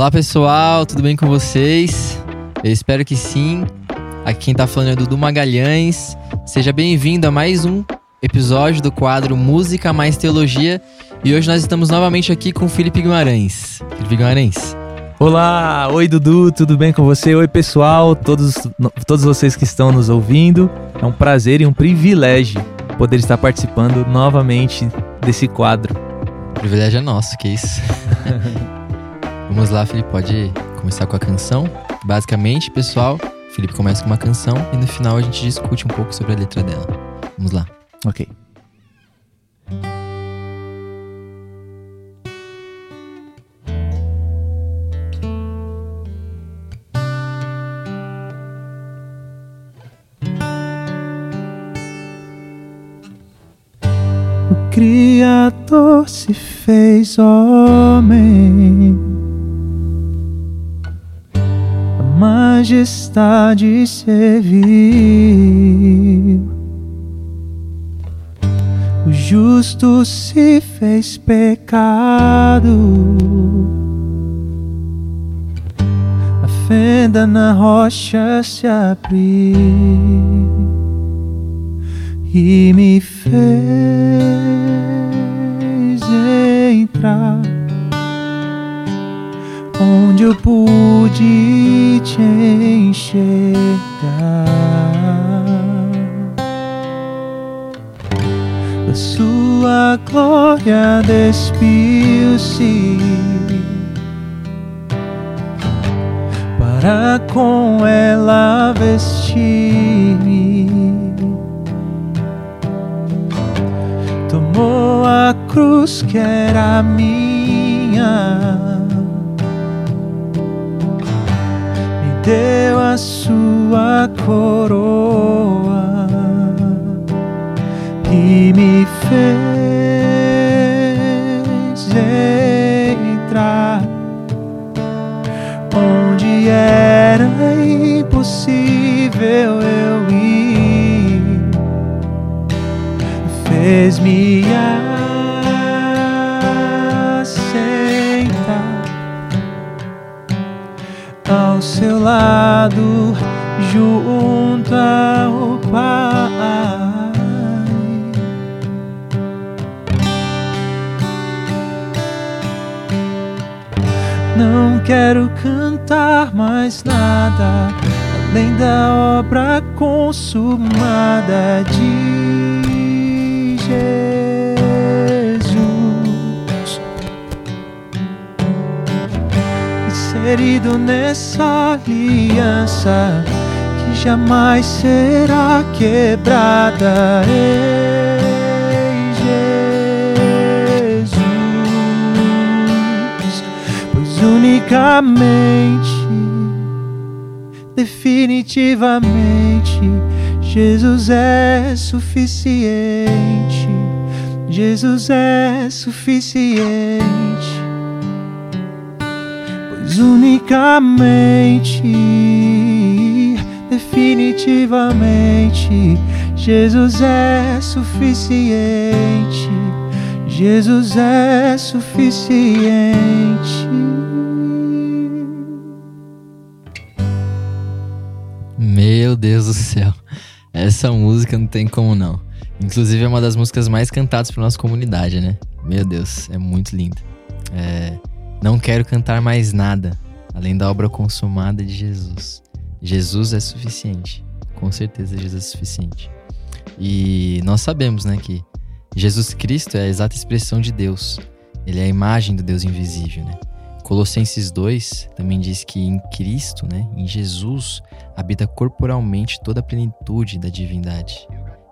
Olá pessoal, tudo bem com vocês? Eu espero que sim. Aqui quem tá falando é Dudu Magalhães. Seja bem-vindo a mais um episódio do quadro Música mais Teologia. E hoje nós estamos novamente aqui com o Felipe Guimarães. Felipe Guimarães. Olá, oi Dudu, tudo bem com você? Oi pessoal, todos, todos vocês que estão nos ouvindo. É um prazer e um privilégio poder estar participando novamente desse quadro. O privilégio é nosso, que isso. Vamos lá, Felipe, pode começar com a canção. Basicamente, pessoal, Felipe começa com uma canção e no final a gente discute um pouco sobre a letra dela. Vamos lá. Ok. O Criador se fez homem majestade serviu. O justo se fez pecado. A fenda na rocha se abriu e me fez entrar onde eu pude te enxergar. Sua glória despiu-se para com ela vestir-me. Tomou a cruz que era minha deu a sua coroa e me fez entrar onde era impossível eu ir, fez-me seu lado, junto ao Pai. Não quero cantar mais nada além da obra consumada de inserido nessa aliança que jamais será quebrada em Jesus, pois unicamente, definitivamente, Jesus é suficiente. Jesus é suficiente unicamente, definitivamente, Jesus é suficiente. Jesus é suficiente. Meu Deus do céu. Essa música não tem como não. Inclusive é uma das músicas mais cantadas para nossa comunidade, né? Meu Deus, é muito linda. É, não quero cantar mais nada além da obra consumada de Jesus. Jesus é suficiente. Com certeza, Jesus é suficiente. E nós sabemos, né, que Jesus Cristo é a exata expressão de Deus. Ele é a imagem do Deus invisível, né? Colossenses 2 também diz que em Cristo, né, em Jesus, habita corporalmente toda a plenitude da divindade.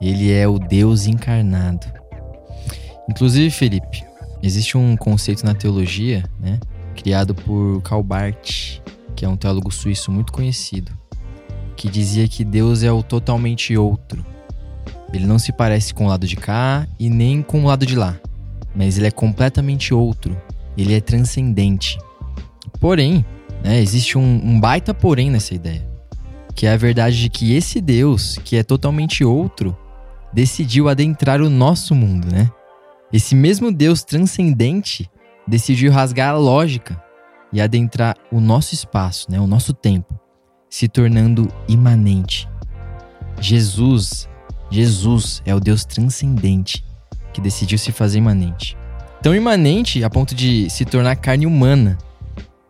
Ele é o Deus encarnado. Inclusive, Felipe, Existe um conceito na teologia, né, criado por Karl Barth, que é um teólogo suíço muito conhecido, que dizia que Deus é o totalmente outro. Ele não se parece com o lado de cá e nem com o lado de lá, mas ele é completamente outro. Ele é transcendente. Porém, né, existe um, um baita porém nessa ideia, que é a verdade de que esse Deus, que é totalmente outro, decidiu adentrar o nosso mundo, né? Esse mesmo Deus transcendente decidiu rasgar a lógica e adentrar o nosso espaço, né, o nosso tempo, se tornando imanente. Jesus, Jesus é o Deus transcendente que decidiu se fazer imanente. Tão imanente a ponto de se tornar carne humana.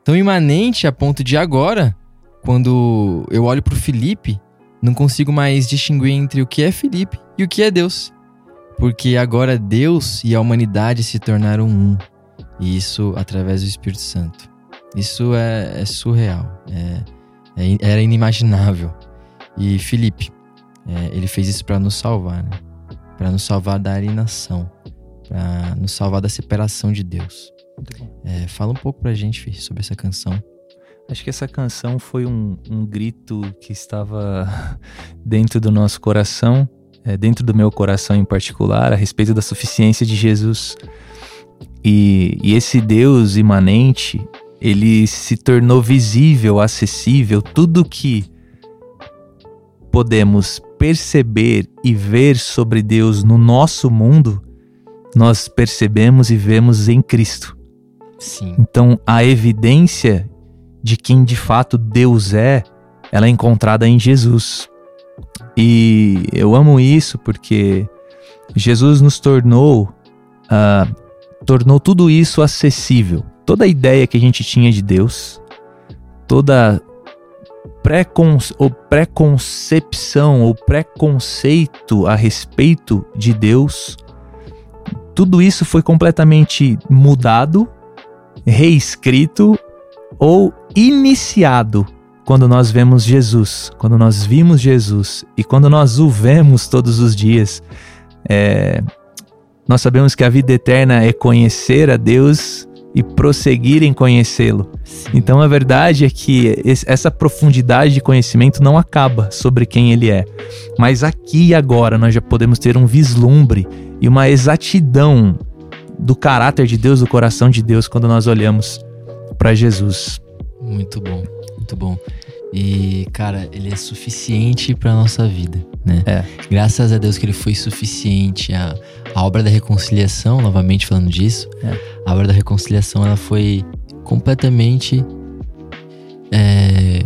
Tão imanente a ponto de agora, quando eu olho para o Felipe, não consigo mais distinguir entre o que é Felipe e o que é Deus. Porque agora Deus e a humanidade se tornaram um. E isso através do Espírito Santo. Isso é, é surreal. É, é, era inimaginável. E Felipe, é, ele fez isso para nos salvar, né? Para nos salvar da alienação, para nos salvar da separação de Deus. É, fala um pouco pra gente, Fih, sobre essa canção. Acho que essa canção foi um, um grito que estava dentro do nosso coração, é, dentro do meu coração em particular, a respeito da suficiência de Jesus. E, e esse Deus imanente, ele se tornou visível, acessível, tudo que podemos perceber e ver sobre Deus no nosso mundo, nós percebemos e vemos em Cristo. Sim. Então, a evidência de quem de fato Deus é, ela é encontrada em Jesus. E eu amo isso porque Jesus nos tornou, uh, tornou tudo isso acessível. Toda a ideia que a gente tinha de Deus, toda preconce ou preconcepção ou preconceito a respeito de Deus, tudo isso foi completamente mudado, reescrito ou iniciado quando nós vemos Jesus, quando nós vimos Jesus e quando nós o vemos todos os dias. É, nós sabemos que a vida eterna é conhecer a Deus e prosseguir em conhecê-lo. Então a verdade é que essa profundidade de conhecimento não acaba sobre quem ele é. Mas aqui e agora nós já podemos ter um vislumbre e uma exatidão do caráter de Deus, do coração de Deus quando nós olhamos para Jesus. Muito bom, muito bom. E, cara, ele é suficiente para nossa vida, né? É. Graças a Deus que ele foi suficiente. A, a obra da reconciliação, novamente falando disso, é. a obra da reconciliação ela foi completamente é,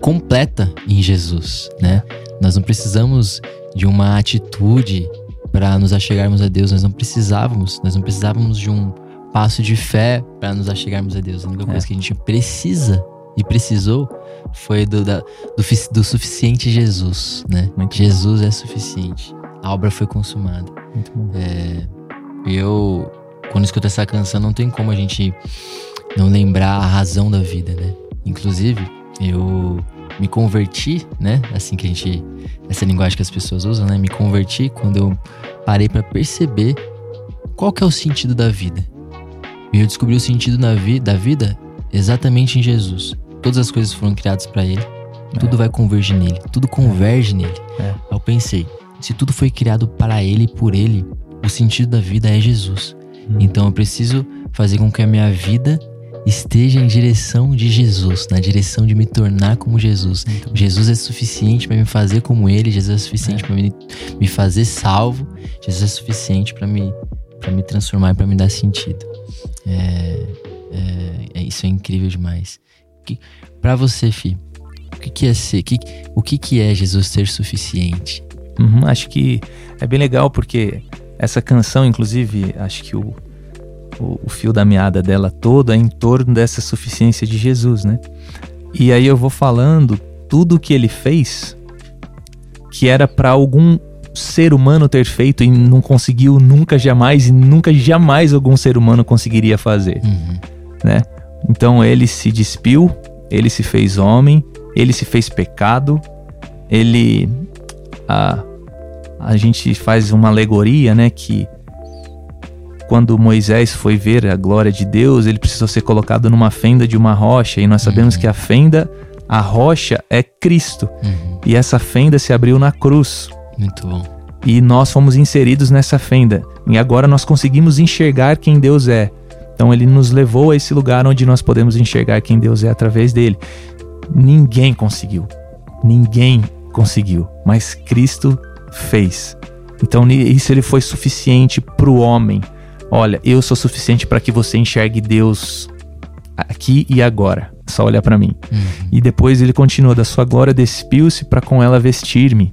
completa em Jesus, né? Nós não precisamos de uma atitude para nos achegarmos a Deus, nós não precisávamos, nós não precisávamos de um passo de fé para nos achegarmos a Deus. A única é. coisa que a gente precisa e precisou foi do, da, do, do, suficiente Jesus, né? Muito Jesus bom. é suficiente. A obra foi consumada. Muito bom. É, eu, quando escuto essa canção, não tem como a gente não lembrar a razão da vida, né? Inclusive, eu me converti, né? Assim que a gente. Essa linguagem que as pessoas usam, né? Me converti quando eu parei para perceber qual que é o sentido da vida. E eu descobri o sentido da, vi da vida exatamente em Jesus. Todas as coisas foram criadas para Ele. É. Tudo vai convergir nele. Tudo converge nele. É. Eu pensei, se tudo foi criado para Ele e por Ele, o sentido da vida é Jesus. Hum. Então eu preciso fazer com que a minha vida esteja em direção de Jesus, na direção de me tornar como Jesus. Jesus é suficiente para me fazer como Ele, Jesus é suficiente é. para me, me fazer salvo, Jesus é suficiente para me, me transformar e para me dar sentido. É, é, é, isso é incrível demais. Para você, Fi, o que, que é ser? Que, o que, que é Jesus ser suficiente? Uhum, acho que é bem legal porque essa canção, inclusive, acho que o, o, o, fio da meada dela toda é em torno dessa suficiência de Jesus, né? E aí eu vou falando tudo o que ele fez que era para algum ser humano ter feito e não conseguiu nunca jamais e nunca jamais algum ser humano conseguiria fazer, uhum. né? Então ele se despiu, ele se fez homem, ele se fez pecado, ele a a gente faz uma alegoria, né, que quando Moisés foi ver a glória de Deus, ele precisou ser colocado numa fenda de uma rocha e nós sabemos uhum. que a fenda, a rocha é Cristo. Uhum. E essa fenda se abriu na cruz. Muito bom. E nós fomos inseridos nessa fenda. E agora nós conseguimos enxergar quem Deus é. Então ele nos levou a esse lugar onde nós podemos enxergar quem Deus é através dele. Ninguém conseguiu. Ninguém conseguiu. Mas Cristo fez. Então isso ele foi suficiente para o homem. Olha, eu sou suficiente para que você enxergue Deus aqui e agora. Só olhar para mim. Uhum. E depois ele continua: Da sua glória despiu-se para com ela vestir-me.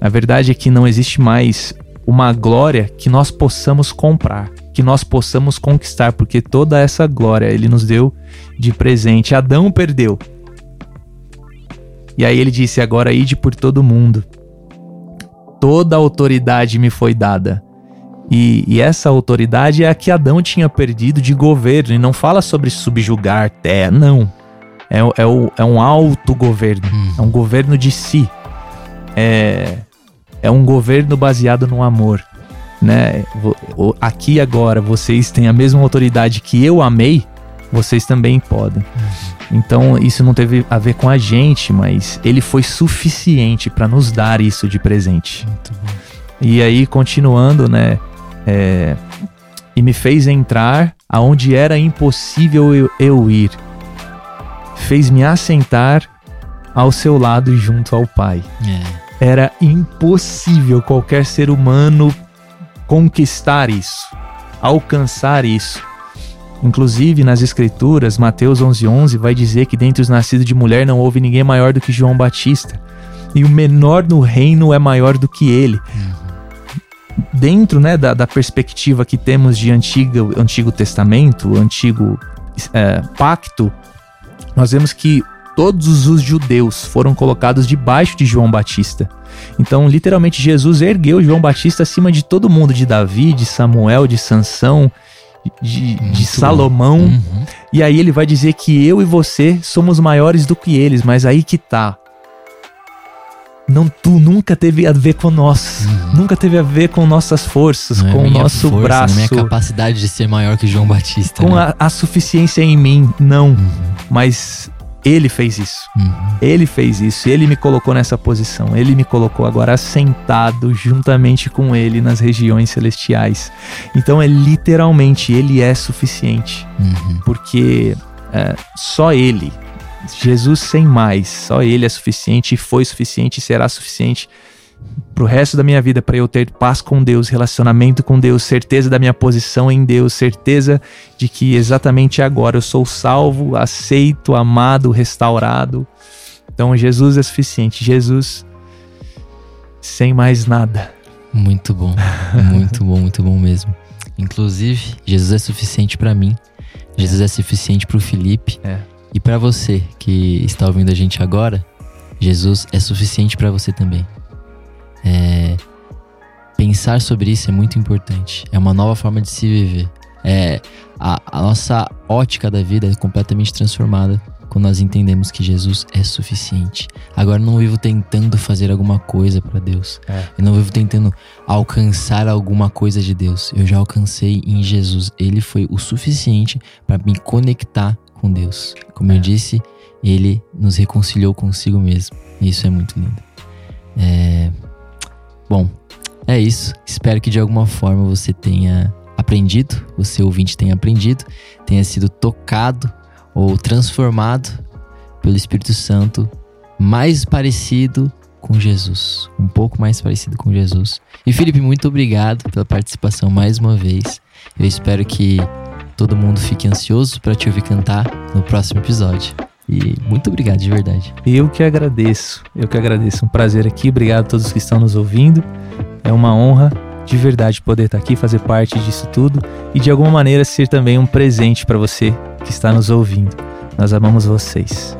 A verdade é que não existe mais uma glória que nós possamos comprar, que nós possamos conquistar, porque toda essa glória ele nos deu de presente. Adão perdeu. E aí ele disse: Agora ide por todo mundo. Toda autoridade me foi dada. E, e, essa autoridade é a que Adão tinha perdido de governo. E não fala sobre subjugar terra, não. É, é, o, é um autogoverno. Hum. É um governo de si. É, é um governo baseado no amor. Né? Aqui e agora vocês têm a mesma autoridade que eu amei, vocês também podem. Então isso não teve a ver com a gente, mas ele foi suficiente para nos dar isso de presente. E aí continuando, né? É, e me fez entrar aonde era impossível eu, eu ir. Fez-me assentar ao seu lado junto ao Pai. É. Era impossível qualquer ser humano conquistar isso, alcançar isso. Inclusive, nas Escrituras, Mateus 11:11 11 vai dizer que dentre os nascidos de mulher não houve ninguém maior do que João Batista. E o menor no reino é maior do que ele. Dentro né, da, da perspectiva que temos de antigo, antigo Testamento, Antigo é, Pacto, nós vemos que todos os judeus foram colocados debaixo de João Batista. Então, literalmente, Jesus ergueu João Batista acima de todo mundo, de Davi, de Samuel, de Sansão, de, de Salomão. Uhum. E aí ele vai dizer que eu e você somos maiores do que eles, mas aí que tá. Não, tu nunca teve a ver com nós, Uhum. nunca teve a ver com nossas forças, Não é com o minha nosso força, é braço, minha capacidade de ser maior que João Batista. com né? a, a suficiência em mim, não. Uhum. Mas ele fez isso. Uhum. Ele fez isso, ele me colocou nessa posição, ele me colocou agora sentado juntamente com ele nas regiões celestiais. Então é literalmente, ele é suficiente, Uhum. porque é, só ele, Jesus sem mais, só ele é suficiente, e foi suficiente e será suficiente pro resto da minha vida para eu ter paz com Deus, relacionamento com Deus, certeza da minha posição em Deus, certeza de que exatamente agora eu sou salvo, aceito, amado, restaurado. Então Jesus é suficiente. Jesus sem mais nada. Muito bom, muito bom, muito bom mesmo. Inclusive, Jesus é suficiente pra mim. Jesus é suficiente pro Felipe. É. E pra você que está ouvindo a gente agora, Jesus é suficiente pra você também. É, pensar sobre isso é muito importante. É uma nova forma de se viver. É, a, a nossa ótica da vida é completamente transformada quando nós entendemos que Jesus é suficiente. Agora eu não vivo tentando fazer alguma coisa pra Deus. É. Eu não vivo tentando alcançar alguma coisa de Deus. Eu já alcancei em Jesus. Ele foi o suficiente para me conectar com Deus. Como eu É. disse, ele nos reconciliou consigo mesmo. E isso é muito lindo. É... Bom, é isso. Espero que de alguma forma você tenha aprendido, você ouvinte tenha aprendido, tenha sido tocado ou transformado pelo Espírito Santo mais parecido com Jesus, um pouco mais parecido com Jesus. E Felipe, muito obrigado pela participação mais uma vez. Eu espero que todo mundo fique ansioso para te ouvir cantar no próximo episódio. E muito obrigado de verdade. Eu que agradeço, eu que agradeço. Um prazer aqui, obrigado a todos que estão nos ouvindo. É uma honra de verdade poder estar aqui, fazer parte disso tudo e de alguma maneira ser também um presente para você que está nos ouvindo. Nós amamos vocês.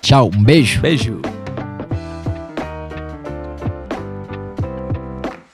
Tchau, um beijo. Beijo!